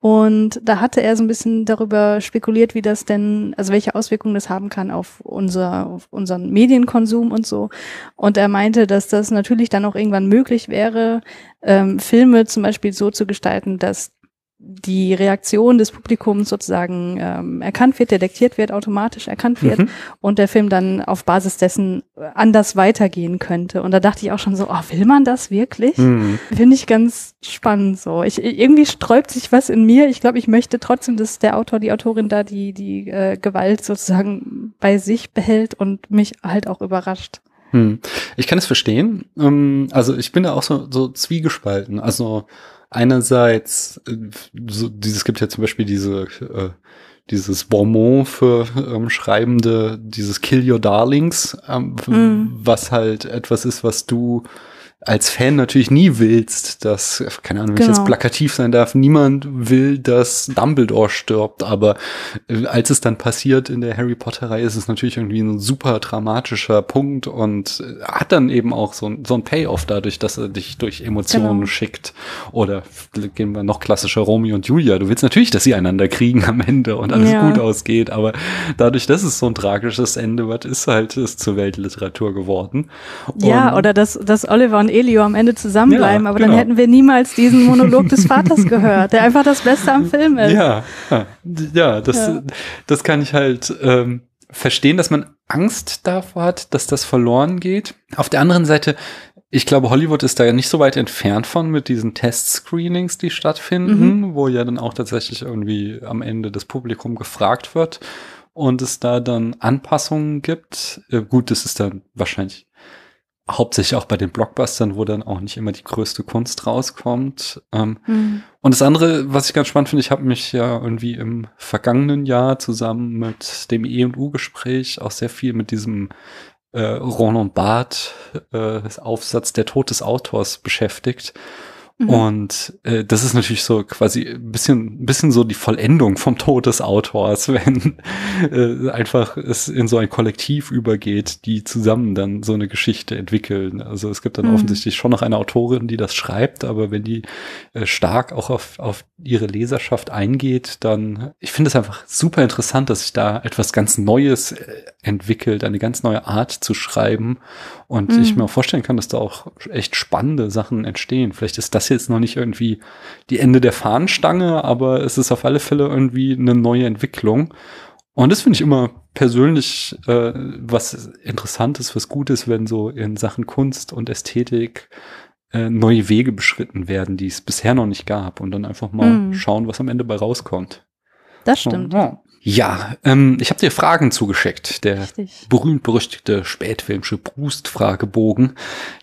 und da hatte er so ein bisschen darüber spekuliert, wie das denn, also welche Auswirkungen das haben kann auf unser, auf unseren Medienkonsum und so und er meinte, dass das natürlich dann auch irgendwann möglich wäre, ähm, Filme zum Beispiel so zu gestalten, dass die Reaktion des Publikums sozusagen ähm, erkannt wird, detektiert wird, automatisch erkannt wird mhm. und der Film dann auf Basis dessen anders weitergehen könnte. Und da dachte ich auch schon so, oh, will man das wirklich? Mhm. Finde ich ganz spannend so. Ich, irgendwie sträubt sich was in mir. Ich glaube, ich möchte trotzdem, dass der Autor, die Autorin da die, die äh, Gewalt sozusagen bei sich behält und mich halt auch überrascht. Hm. Ich kann es verstehen. Ähm, also ich bin da auch so, so zwiegespalten. Also einerseits, äh, so, dieses gibt ja zum Beispiel diese, äh, dieses Bonbon für ähm, Schreibende, dieses Kill Your Darlings, ähm, mm. was halt etwas ist, was du als Fan natürlich nie willst, dass, keine Ahnung, wenn genau. ich jetzt genau. plakativ sein darf, niemand will, dass Dumbledore stirbt, aber äh, als es dann passiert in der Harry Potter-Reihe, ist es natürlich irgendwie ein super dramatischer Punkt und äh, hat dann eben auch so, so ein Payoff dadurch, dass er dich durch Emotionen genau. schickt. Oder gehen wir noch klassischer Romeo und Julia. Du willst natürlich, dass sie einander kriegen am Ende und alles ja. gut ausgeht, aber dadurch, dass es so ein tragisches Ende wird, ist halt es zur Weltliteratur geworden. Ja, und oder dass, dass Oliver und Elio am Ende zusammenbleiben, ja, aber genau. dann hätten wir niemals diesen Monolog des Vaters gehört, der einfach das Beste am Film ist. Ja, ja, das, ja. das kann ich halt ähm, verstehen, dass man Angst davor hat, dass das verloren geht. Auf der anderen Seite, ich glaube, Hollywood ist da ja nicht so weit entfernt von mit diesen Test-Screenings, die stattfinden, mhm. wo ja dann auch tatsächlich irgendwie am Ende das Publikum gefragt wird und es da dann Anpassungen gibt. Äh, gut, das ist dann wahrscheinlich hauptsächlich auch bei den Blockbustern, wo dann auch nicht immer die größte Kunst rauskommt. Ähm, mhm. Und das andere, was ich ganz spannend finde, ich habe mich ja irgendwie im vergangenen Jahr zusammen mit dem E&U-Gespräch auch sehr viel mit diesem äh, Roland Barth äh, Aufsatz Der Tod des Autors beschäftigt. Mhm. Und äh, das ist natürlich so quasi ein bisschen, ein bisschen so die Vollendung vom Tod des Autors, wenn äh, einfach es in so ein Kollektiv übergeht, die zusammen dann so eine Geschichte entwickeln. Also es gibt dann mhm. offensichtlich schon noch eine Autorin, die das schreibt, aber wenn die äh, stark auch auf, auf ihre Leserschaft eingeht, dann, ich finde es einfach super interessant, dass sich da etwas ganz Neues äh, entwickelt, eine ganz neue Art zu schreiben. Und mhm. ich mir auch vorstellen kann, dass da auch echt spannende Sachen entstehen. Vielleicht ist das jetzt noch nicht irgendwie die Ende der Fahnenstange, aber es ist auf alle Fälle irgendwie eine neue Entwicklung. Und das finde ich immer persönlich äh, was Interessantes, was Gutes, wenn so in Sachen Kunst und Ästhetik äh, neue Wege beschritten werden, die es bisher noch nicht gab. Und dann einfach mal mhm. schauen, was am Ende bei rauskommt. Das stimmt. Ja. Ja, ähm, ich habe dir Fragen zugeschickt. Der berühmt-berüchtigte spätfilmsche Brust-Fragebogen.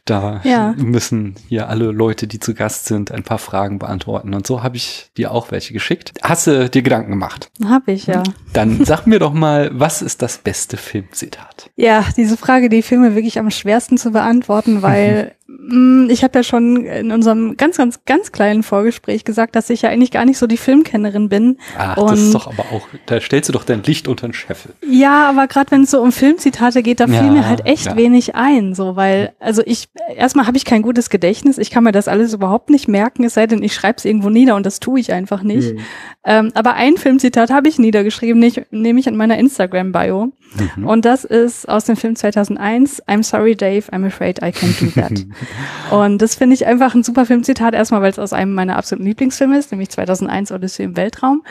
Da ja. müssen hier alle Leute, die zu Gast sind, ein paar Fragen beantworten. Und so habe ich dir auch welche geschickt. Hast du dir Gedanken gemacht? Hab ich, ja. Dann sag mir doch mal, was ist das beste Filmzitat? Ja, diese Frage, die fiel mir wirklich am schwersten zu beantworten, weil Mm, ich habe ja schon in unserem ganz, ganz, ganz kleinen Vorgespräch gesagt, dass ich ja eigentlich gar nicht so die Filmkennerin bin. Ach, und das ist doch aber auch, da stellst du doch dein Licht unter den Scheffel. Ja, aber gerade wenn es so um Filmzitate geht, da ja, fiel mir halt echt ja. wenig ein, so, weil, also ich, erstmal habe ich kein gutes Gedächtnis, ich kann mir das alles überhaupt nicht merken, es sei denn, ich schreibe es irgendwo nieder und das tue ich einfach nicht. Mhm. Ähm, aber ein Filmzitat habe ich niedergeschrieben, nämlich in meiner Instagram-Bio. Mhm. Und das ist aus dem Film 2001, I'm sorry Dave, I'm afraid I can't do that. und das finde ich einfach ein super Filmzitat, erstmal weil es aus einem meiner absoluten Lieblingsfilme ist, nämlich 2001 Odyssey im Weltraum.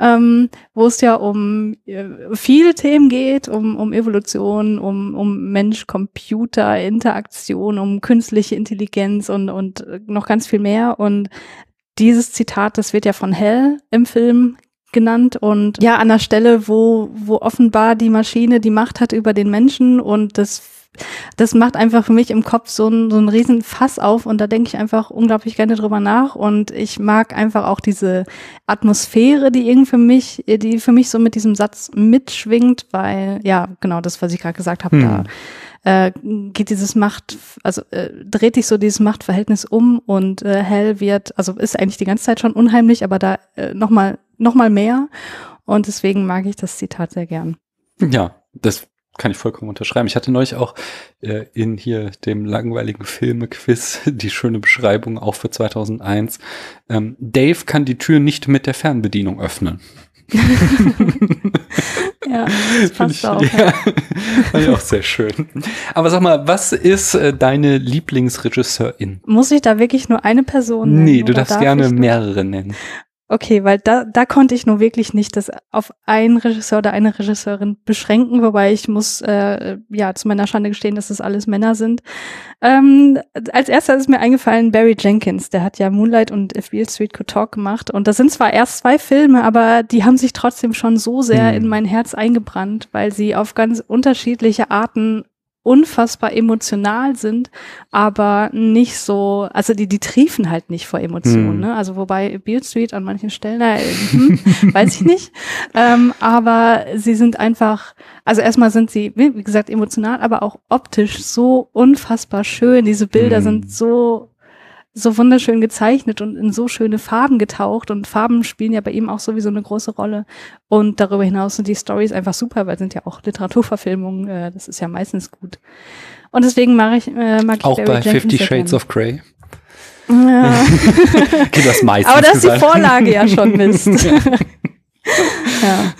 ähm, wo es ja um äh, viele Themen geht, um, um Evolution, um, um Mensch-Computer-Interaktion, um künstliche Intelligenz und, und noch ganz viel mehr. Und dieses Zitat, das wird ja von Hell im Film genannt und ja, an der Stelle, wo, wo offenbar die Maschine die Macht hat über den Menschen und das das macht einfach für mich im Kopf so ein, so ein riesen Fass auf und da denke ich einfach unglaublich gerne drüber nach und ich mag einfach auch diese Atmosphäre, die irgendwie für mich, die für mich so mit diesem Satz mitschwingt, weil, ja, genau das, was ich gerade gesagt habe, hm. da äh, geht dieses Macht, also äh, dreht sich so dieses Machtverhältnis um und äh, Hell wird, also ist eigentlich die ganze Zeit schon unheimlich, aber da äh, nochmal noch mal mehr und deswegen mag ich das Zitat sehr gern. Ja, das kann ich vollkommen unterschreiben. Ich hatte neulich auch äh, in hier dem langweiligen Filme-Quiz die schöne Beschreibung auch für 2001. Ähm, Dave kann die Tür nicht mit der Fernbedienung öffnen. ja, das passt ich, auch. Ja, fand ich auch sehr schön. Aber sag mal, was ist äh, deine Lieblingsregisseurin? Muss ich da wirklich nur eine Person nennen? Nee, du darfst gerne mehrere nennen. Okay, weil da, da konnte ich nur wirklich nicht das auf einen Regisseur oder eine Regisseurin beschränken, wobei ich muss äh, ja zu meiner Schande gestehen, dass das alles Männer sind. Ähm, als erster ist mir eingefallen Barry Jenkins, der hat ja Moonlight und If Beale Street Could Talk gemacht und das sind zwar erst zwei Filme, aber die haben sich trotzdem schon so sehr mhm. in mein Herz eingebrannt, weil sie auf ganz unterschiedliche Arten unfassbar emotional sind, aber nicht so, also die, die triefen halt nicht vor Emotionen. Hm. Ne? Also wobei Beale Street an manchen Stellen, äh, hm, weiß ich nicht. Ähm, aber sie sind einfach, also erstmal sind sie, wie gesagt, emotional, aber auch optisch so unfassbar schön. Diese Bilder hm. sind so so wunderschön gezeichnet und in so schöne Farben getaucht und Farben spielen ja bei ihm auch sowieso eine große Rolle und darüber hinaus sind die Stories einfach super, weil sind ja auch Literaturverfilmungen, äh, das ist ja meistens gut. Und deswegen mag ich äh, mag ich auch bei Jenkins Fifty Shades of Grey. Ja. Das meistens Aber das ist die Vorlage ja schon Mist. ja,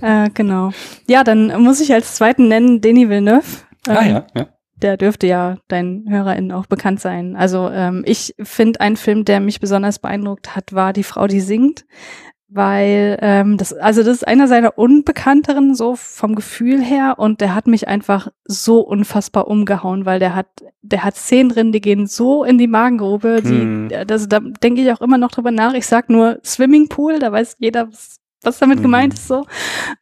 ja. Äh, genau. Ja, dann muss ich als zweiten nennen Denis Villeneuve. ah ja, ja der dürfte ja deinen HörerInnen auch bekannt sein. Also ähm, ich finde, ein Film, der mich besonders beeindruckt hat, war Die Frau, die singt. Weil ähm, das, also das ist einer seiner unbekannteren, so vom Gefühl her, und der hat mich einfach so unfassbar umgehauen, weil der hat, der hat Szenen drin, die gehen so in die Magengrube, die, hm. das, da denke ich auch immer noch drüber nach. Ich sag nur Swimmingpool, da weiß jeder, was was damit gemeint mhm. ist so.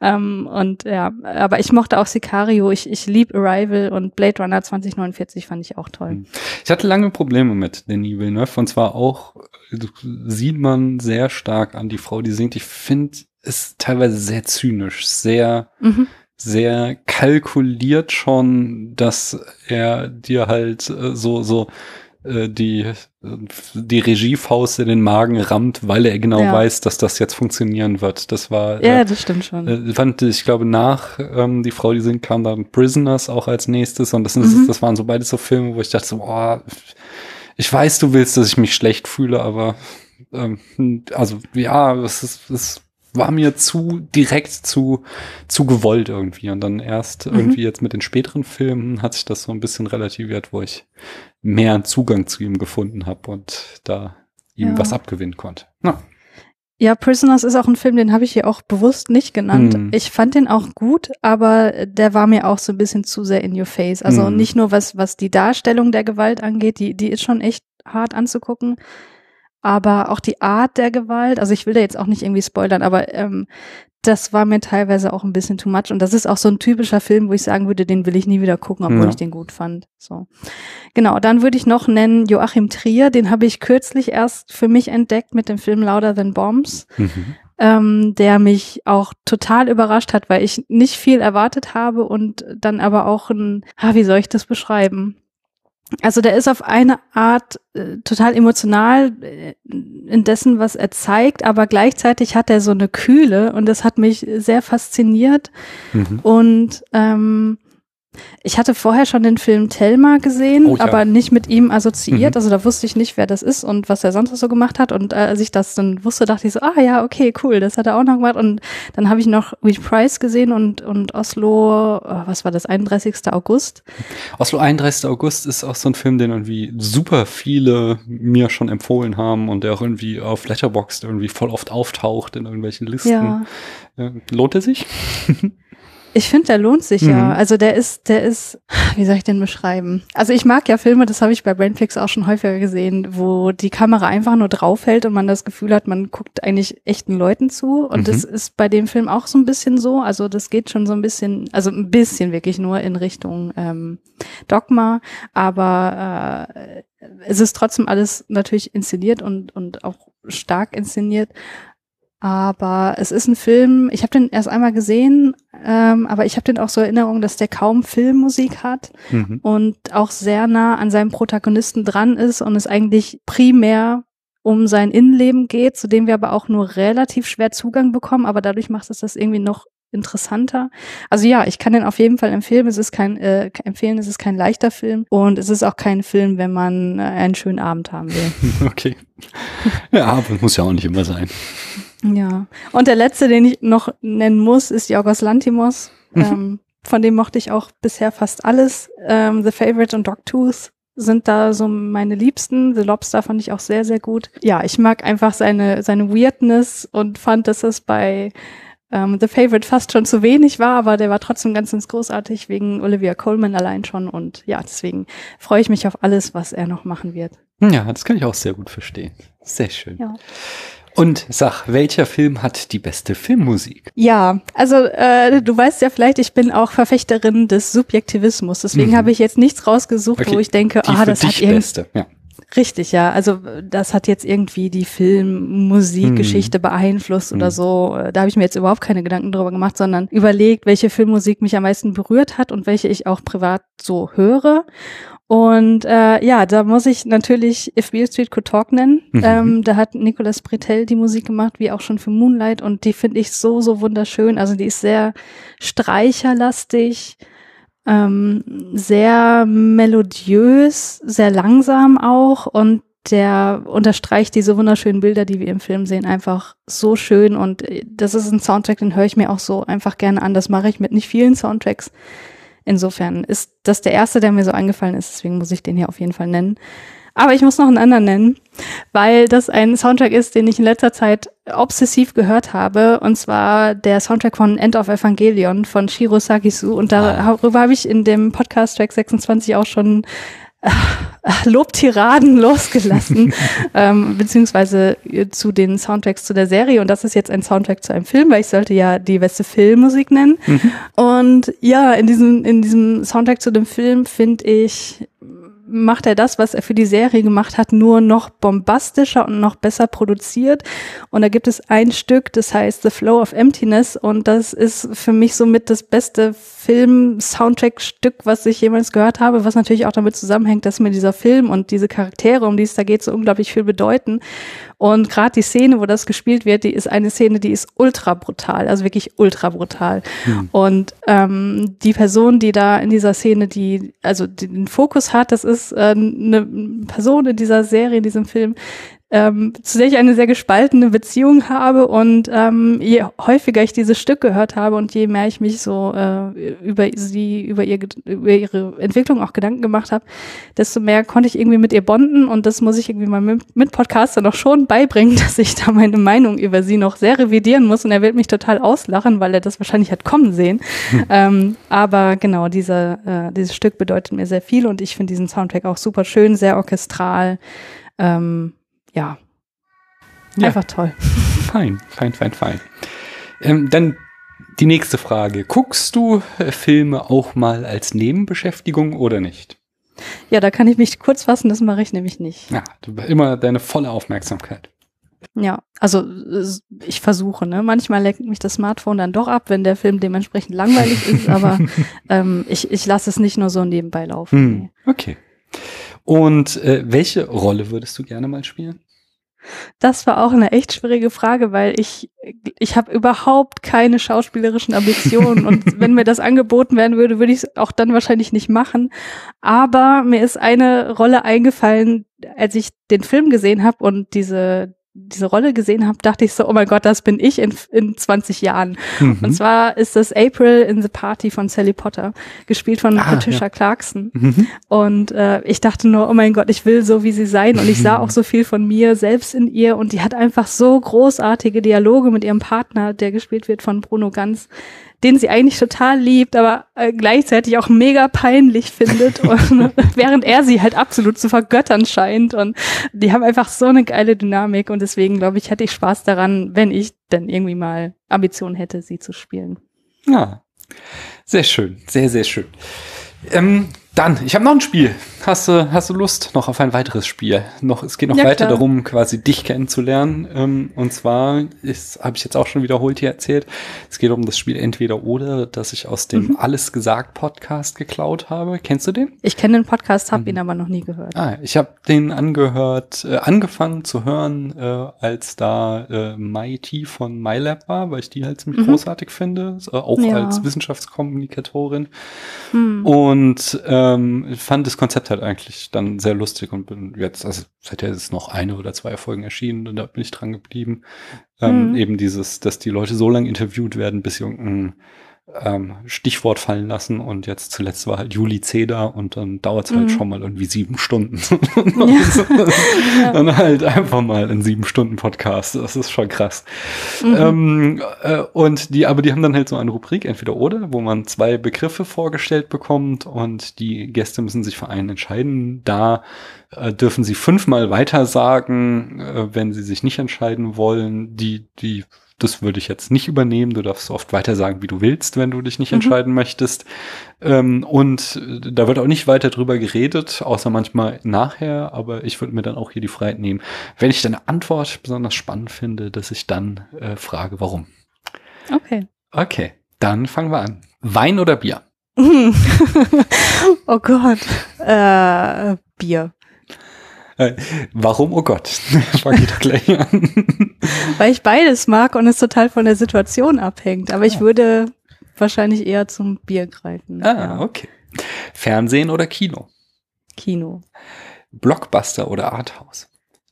Ähm, und ja, aber ich mochte auch Sicario, ich, ich lieb Arrival und Blade Runner 2049 fand ich auch toll. Mhm. Ich hatte lange Probleme mit Denis Villeneuve und zwar auch sieht man sehr stark an die Frau, die singt. Ich finde es teilweise sehr zynisch, sehr, mhm. sehr kalkuliert schon, dass er dir halt äh, so, so äh, die, die Regiefaust in den Magen rammt, weil er genau ja. weiß, dass das jetzt funktionieren wird. Das war. Ja, äh, das stimmt schon. Äh, fand ich glaube nach ähm, die Frau, die sind, kam dann Prisoners auch als nächstes und das, sind, mhm. das waren so beides so Filme, wo ich dachte so, boah, ich weiß, du willst, dass ich mich schlecht fühle, aber ähm, also ja, es ist, es war mir zu direkt zu zu gewollt irgendwie und dann erst mhm. irgendwie jetzt mit den späteren Filmen hat sich das so ein bisschen relativiert, wo ich mehr Zugang zu ihm gefunden habe und da ihm ja. was abgewinnen konnte. Na. Ja, Prisoners ist auch ein Film, den habe ich hier auch bewusst nicht genannt. Hm. Ich fand den auch gut, aber der war mir auch so ein bisschen zu sehr in your face. Also hm. nicht nur was, was die Darstellung der Gewalt angeht, die, die ist schon echt hart anzugucken, aber auch die Art der Gewalt, also ich will da jetzt auch nicht irgendwie spoilern, aber ähm, das war mir teilweise auch ein bisschen too much. Und das ist auch so ein typischer Film, wo ich sagen würde, den will ich nie wieder gucken, obwohl ja. ich den gut fand. So. Genau, dann würde ich noch nennen Joachim Trier, den habe ich kürzlich erst für mich entdeckt mit dem Film Louder Than Bombs. Mhm. Ähm, der mich auch total überrascht hat, weil ich nicht viel erwartet habe und dann aber auch ein, ah, wie soll ich das beschreiben? Also der ist auf eine Art äh, total emotional äh, in dessen, was er zeigt, aber gleichzeitig hat er so eine Kühle und das hat mich sehr fasziniert. Mhm. Und ähm, Ich hatte vorher schon den Film Thelma gesehen, Oh ja. aber nicht mit ihm assoziiert. Mhm. Also da wusste ich nicht, wer das ist und was er sonst so gemacht hat. Und äh, als ich das dann wusste, dachte ich so, ah ja, okay, cool, das hat er auch noch gemacht. Und dann habe ich noch Reed Price gesehen und, und Oslo, äh, was war das, 31. August. Oslo 31. August ist auch so ein Film, den irgendwie super viele mir schon empfohlen haben und der auch irgendwie auf Letterboxd irgendwie voll oft auftaucht in irgendwelchen Listen. Ja. Äh, lohnt er sich? Ich finde, der lohnt sich ja. Mhm. Also der ist, der ist, wie soll ich den beschreiben? Also ich mag ja Filme, das habe ich bei Brainflix auch schon häufiger gesehen, wo die Kamera einfach nur draufhält und man das Gefühl hat, man guckt eigentlich echten Leuten zu. Und Mhm. das ist bei dem Film auch so ein bisschen so. Also das geht schon so ein bisschen, also ein bisschen wirklich nur in Richtung ähm, Dogma, aber äh, es ist trotzdem alles natürlich inszeniert und, und auch stark inszeniert. Aber es ist ein Film, ich habe den erst einmal gesehen, ähm, aber ich habe den auch so in Erinnerung, dass der kaum Filmmusik hat Mhm. und auch sehr nah an seinem Protagonisten dran ist und es eigentlich primär um sein Innenleben geht, zu dem wir aber auch nur relativ schwer Zugang bekommen, aber dadurch macht es das irgendwie noch interessanter. Also ja, ich kann den auf jeden Fall empfehlen. Es ist kein äh, empfehlen, es ist kein leichter Film und es ist auch kein Film, wenn man äh, einen schönen Abend haben will. Okay. Ja, aber muss ja auch nicht immer sein. Ja. Und der letzte, den ich noch nennen muss, ist Yorgos Lantimos. ähm, von dem mochte ich auch bisher fast alles. Ähm, The Favorite und Dogtooth sind da so meine Liebsten. The Lobster fand ich auch sehr, sehr gut. Ja, ich mag einfach seine, seine Weirdness und fand, dass es bei ähm, The Favorite fast schon zu wenig war, aber der war trotzdem ganz, ganz großartig wegen Olivia Colman allein schon. Und ja, deswegen freue ich mich auf alles, was er noch machen wird. Ja, das kann ich auch sehr gut verstehen. Sehr schön. Ja. Und sag, welcher Film hat die beste Filmmusik? Ja, also äh, du weißt ja vielleicht, ich bin auch Verfechterin des Subjektivismus. Deswegen Mhm. habe ich jetzt nichts rausgesucht, Okay, wo ich denke, Die ah, das hat irgendwie beste. Ja. Richtig, ja. Also das hat jetzt irgendwie die Filmmusikgeschichte beeinflusst oder Mhm. so. Da habe ich mir jetzt überhaupt keine Gedanken drüber gemacht, sondern überlegt, welche Filmmusik mich am meisten berührt hat und welche ich auch privat so höre. Und äh, ja, da muss ich natürlich If Beale Street Could Talk nennen. Mhm. Ähm, da hat Nicolas Bretel die Musik gemacht, wie auch schon für Moonlight. Und die finde ich so, so wunderschön. Also die ist sehr streicherlastig, ähm, sehr melodiös, sehr langsam auch. Und der unterstreicht diese wunderschönen Bilder, die wir im Film sehen, einfach so schön. Und äh, das ist ein Soundtrack, den höre ich mir auch so einfach gerne an. Das mache ich mit nicht vielen Soundtracks. Insofern ist das der erste, der mir so eingefallen ist. Deswegen muss ich den hier auf jeden Fall nennen. Aber ich muss noch einen anderen nennen, weil das ein Soundtrack ist, den ich in letzter Zeit obsessiv gehört habe. Und zwar der Soundtrack von End of Evangelion von Shiro Sakisu. Und darüber habe ich in dem Podcast Track 26 auch schon äh, Lobtiraden losgelassen, ähm, beziehungsweise äh, zu den Soundtracks zu der Serie. Und das ist jetzt ein Soundtrack zu einem Film, weil ich sollte ja die beste Filmmusik nennen. Und ja, in diesem, in diesem Soundtrack zu dem Film finde ich, macht er das, was er für die Serie gemacht hat, nur noch bombastischer und noch besser produziert. Und da gibt es ein Stück, das heißt The Flow of Emptiness. Und das ist für mich somit das beste Film-Soundtrack-Stück, was ich jemals gehört habe, was natürlich auch damit zusammenhängt, dass mir dieser Film und diese Charaktere, um die es da geht, so unglaublich viel bedeuten. Und gerade die Szene, wo das gespielt wird, die ist eine Szene, die ist ultra brutal, also wirklich ultra brutal. Und ähm, die Person, die da in dieser Szene, die also den Fokus hat, das ist äh, eine Person in dieser Serie, in diesem Film, ähm, zu der ich eine sehr gespaltene Beziehung habe und ähm, je häufiger ich dieses Stück gehört habe und je mehr ich mich so äh, über sie, über, ihr, über ihre Entwicklung auch Gedanken gemacht habe, desto mehr konnte ich irgendwie mit ihr bonden und das muss ich irgendwie meinem Mitpodcaster noch schon beibringen, dass ich da meine Meinung über sie noch sehr revidieren muss und er wird mich total auslachen, weil er das wahrscheinlich hat kommen sehen. Ähm, aber genau, dieser, äh, dieses Stück bedeutet mir sehr viel und ich finde diesen Soundtrack auch super schön, sehr orchestral. Ähm, ja. Ja. Einfach toll. Fein, fein, fein, fein. Ähm, dann die nächste Frage. Guckst du äh, Filme auch mal als Nebenbeschäftigung oder nicht? Ja, da kann ich mich kurz fassen, das mache ich nämlich nicht. Ja, immer deine volle Aufmerksamkeit. Ja, also ich versuche, ne? Manchmal lenkt mich das Smartphone dann doch ab, wenn der Film dementsprechend langweilig ist, aber ähm, ich, ich lasse es nicht nur so nebenbei laufen. Hm, okay. Und äh, welche Rolle würdest du gerne mal spielen? Das war auch eine echt schwierige Frage, weil ich ich habe überhaupt keine schauspielerischen Ambitionen und wenn mir das angeboten werden würde, würde ich es auch dann wahrscheinlich nicht machen. Aber mir ist eine Rolle eingefallen, als ich den Film gesehen habe und diese diese Rolle gesehen habe, dachte ich so, oh mein Gott, das bin ich in, in 20 Jahren. Mhm. Und zwar ist das April in the Party von Sally Potter, gespielt von ah, Patricia ja. Clarkson. Mhm. Und äh, ich dachte nur, oh mein Gott, ich will so wie sie sein. Und ich sah auch so viel von mir selbst in ihr. Und die hat einfach so großartige Dialoge mit ihrem Partner, der gespielt wird von Bruno Ganz den sie eigentlich total liebt, aber äh, gleichzeitig auch mega peinlich findet und während er sie halt absolut zu vergöttern scheint und die haben einfach so eine geile Dynamik und deswegen glaube ich, hätte ich Spaß daran, wenn ich dann irgendwie mal Ambitionen hätte, sie zu spielen. Ja, sehr schön, sehr, sehr schön. Ähm, dann, ich habe noch ein Spiel. Hast du, hast du Lust noch auf ein weiteres Spiel? Noch, es geht noch ja, weiter klar. darum, quasi dich kennenzulernen. Ähm, und zwar habe ich jetzt auch schon wiederholt hier erzählt. Es geht um das Spiel Entweder oder, das ich aus dem mhm. Alles gesagt Podcast geklaut habe. Kennst du den? Ich kenne den Podcast, habe mhm. ihn aber noch nie gehört. Ah, ich habe den angehört, äh, angefangen zu hören, äh, als da äh, MIT von MyLab war, weil ich die halt ziemlich mhm. großartig finde, äh, auch ja. als Wissenschaftskommunikatorin. Mhm. Und äh, ähm, fand das Konzept halt eigentlich dann sehr lustig und bin jetzt, also seither ist noch eine oder zwei Folgen erschienen und da bin ich dran geblieben. Ähm, mhm. Eben dieses, dass die Leute so lange interviewt werden, bis irgendein ähm, Stichwort fallen lassen und jetzt zuletzt war halt Juli Ceder und dann dauert es halt mhm. schon mal irgendwie sieben Stunden. ja. dann halt einfach mal ein sieben Stunden Podcast. Das ist schon krass. Mhm. Ähm, äh, und die, aber die haben dann halt so eine Rubrik, entweder oder, wo man zwei Begriffe vorgestellt bekommt und die Gäste müssen sich für einen entscheiden. Da äh, dürfen sie fünfmal weiter sagen, äh, wenn sie sich nicht entscheiden wollen. Die, die das würde ich jetzt nicht übernehmen. Du darfst so oft weiter sagen, wie du willst, wenn du dich nicht mhm. entscheiden möchtest. Ähm, und äh, da wird auch nicht weiter drüber geredet, außer manchmal nachher. Aber ich würde mir dann auch hier die Freiheit nehmen, wenn ich deine Antwort besonders spannend finde, dass ich dann äh, frage, warum. Okay. Okay, dann fangen wir an. Wein oder Bier? oh Gott. Äh, Bier. Äh, warum? Oh Gott. Fange ich doch gleich an. Weil ich beides mag und es total von der Situation abhängt. Aber ich ah. würde wahrscheinlich eher zum Bier greifen. Ah, ja. okay. Fernsehen oder Kino? Kino. Blockbuster oder Arthouse?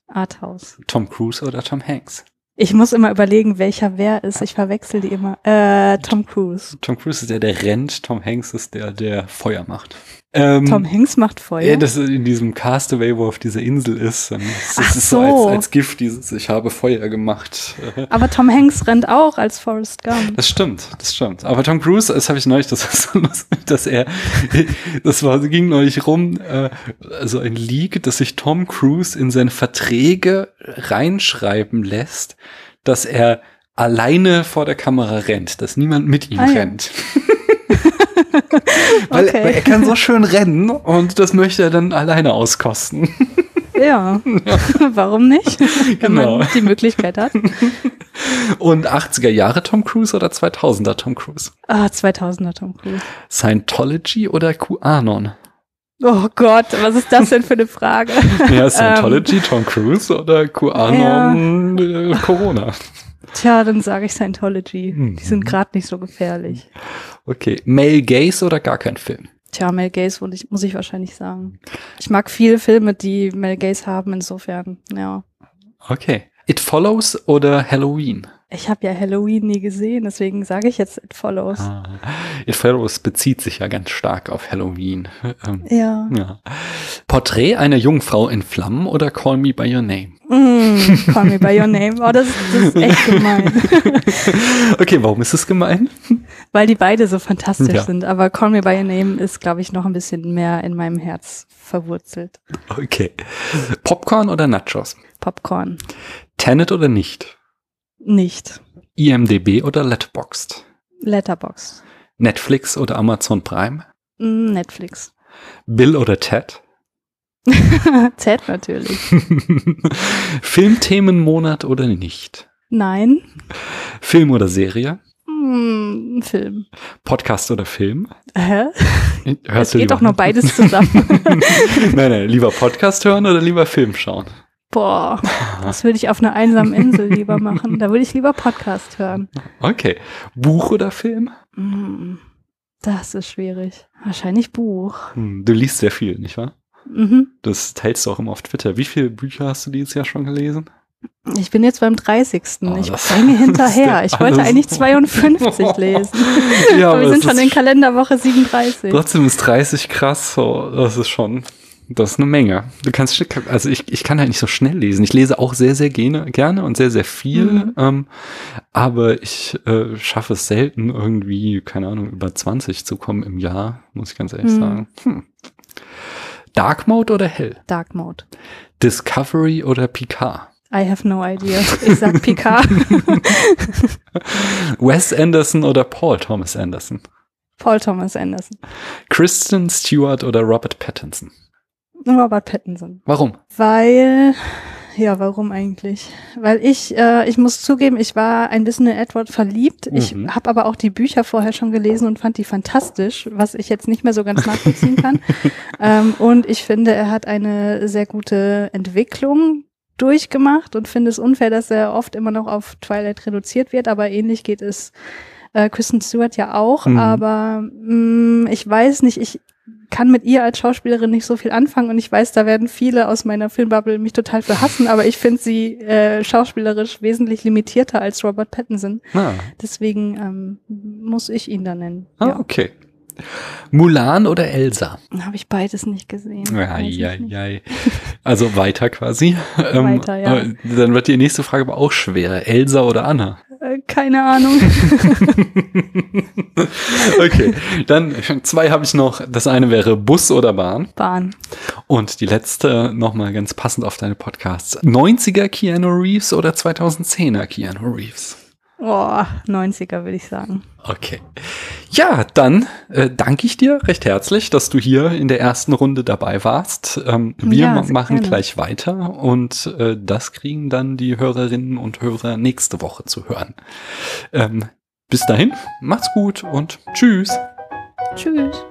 Arthouse. Tom Cruise oder Tom Hanks? Ich muss immer überlegen, welcher wer ist. Ich verwechsel die immer. Äh, Tom Cruise. Tom Cruise ist der, der rennt. Tom Hanks ist der, der Feuer macht. Ähm, Tom Hanks macht Feuer. Ja, das ist in diesem Castaway, wo auf dieser Insel ist. Das Ach ist so, so als, als Gift, dieses Ich habe Feuer gemacht. Aber Tom Hanks rennt auch als Forrest Gump. Das stimmt, das stimmt. Aber Tom Cruise, das habe ich neulich, das war so lustig, dass er, das war, ging neulich rum, äh, also ein Leak, dass sich Tom Cruise in seine Verträge reinschreiben lässt, dass er alleine vor der Kamera rennt, dass niemand mit ihm ah, rennt. Ja. weil, okay. weil, er kann so schön rennen und das möchte er dann alleine auskosten. Ja, ja. warum nicht? Wenn genau. man die Möglichkeit hat. Und 80er Jahre Tom Cruise oder 2000er Tom Cruise? Ah, 2000er Tom Cruise. Scientology oder QAnon? Oh Gott, was ist das denn für eine Frage? Ja, Scientology, ähm, Tom Cruise oder QAnon, ja. Äh, Corona? Tja, dann sage ich Scientology. Mhm. Die sind gerade nicht so gefährlich. Okay. Male Gaze oder gar kein Film? Tja, Male Gaze ich, muss ich wahrscheinlich sagen. Ich mag viele Filme, die Male Gaze haben, insofern, ja. Okay. It Follows oder Halloween? Ich habe ja Halloween nie gesehen, deswegen sage ich jetzt It Follows. Ah, It Follows bezieht sich ja ganz stark auf Halloween. Ähm, ja. ja. Porträt einer Jungfrau in Flammen oder Call Me By Your Name? Mm, call Me By Your Name. Oh, das, das ist echt gemein. okay, warum ist es gemein? Weil die beide so fantastisch ja. sind. Aber Call Me By Your Name ist, glaube ich, noch ein bisschen mehr in meinem Herz verwurzelt. Okay. Popcorn oder Nachos? Popcorn. Tenet oder nicht? Nicht. IMDB oder Letterboxd? Letterboxd. Netflix oder Amazon Prime? Mm, Netflix. Bill oder Ted? Ted natürlich. Filmthemenmonat oder nicht? Nein. Film oder Serie? Mm, Film. Podcast oder Film? Hä? Hörst es geht doch nur beides zusammen. nein, nein, lieber Podcast hören oder lieber Film schauen? Boah, das würde ich auf einer einsamen Insel lieber machen. Da würde ich lieber Podcast hören. Okay. Buch oder Film? Mm, Das ist schwierig. Wahrscheinlich Buch. Hm, Du liest sehr viel, nicht wahr? Mhm. Das teilst du auch immer auf Twitter. Wie viele Bücher hast du dieses Jahr schon gelesen? Ich bin jetzt beim 30. Oh, ich hänge hinterher. Ich wollte eigentlich 52 lesen. Ja, aber wir sind schon in Kalenderwoche 37. Trotzdem ist 30 krass, so, das ist schon, das ist eine Menge. Du kannst, also ich, ich kann halt nicht so schnell lesen. Ich lese auch sehr, sehr gerne, gerne und sehr, sehr viel, Mhm. ähm, aber ich äh, schaffe es selten irgendwie, keine Ahnung, über 20 zu kommen im Jahr, muss ich ganz ehrlich Mhm. sagen. Hm. Dark Mode oder hell? Dark Mode. Discovery oder Picard? I have no idea. Ich sag Picard. Wes Anderson oder Paul Thomas Anderson? Paul Thomas Anderson. Kristen Stewart oder Robert Pattinson? Robert Pattinson. Warum? Weil, ja, warum eigentlich? Weil ich, äh, ich muss zugeben, ich war ein bisschen in Edward verliebt. Ich Mhm. habe aber auch die Bücher vorher schon gelesen und fand die fantastisch, was ich jetzt nicht mehr so ganz nachvollziehen kann. ähm, und ich finde, er hat eine sehr gute Entwicklung durchgemacht und finde es unfair, dass er oft immer noch auf Twilight reduziert wird, aber ähnlich geht es äh, Kristen Stewart ja auch, Mhm. aber mh, ich weiß nicht, ich kann mit ihr als Schauspielerin nicht so viel anfangen und ich weiß, da werden viele aus meiner Filmbubble mich total für hassen, aber ich finde sie äh, schauspielerisch wesentlich limitierter als Robert Pattinson. Ah, Deswegen ähm, muss ich ihn da nennen. ah Ja. okay. Mulan oder Elsa? Habe ich beides nicht gesehen. Nicht. ja. Also weiter quasi. Weiter, ja. äh, Dann wird die nächste Frage aber auch schwerer. Elsa oder Anna? Äh, keine Ahnung. okay, dann zwei habe ich noch. Das eine wäre Bus oder Bahn. Bahn. Und die letzte nochmal ganz passend auf deine Podcasts. 90er Keanu Reeves oder 2010er Keanu Reeves? Oh, 90er würde ich sagen. Okay. Ja, dann äh, danke ich dir recht herzlich, dass du hier in der ersten Runde dabei warst. Ähm, wir Ja, machen gerne. gleich weiter und äh, das kriegen dann die Hörerinnen und Hörer nächste Woche zu hören. Ähm, bis dahin, macht's gut und tschüss. Tschüss.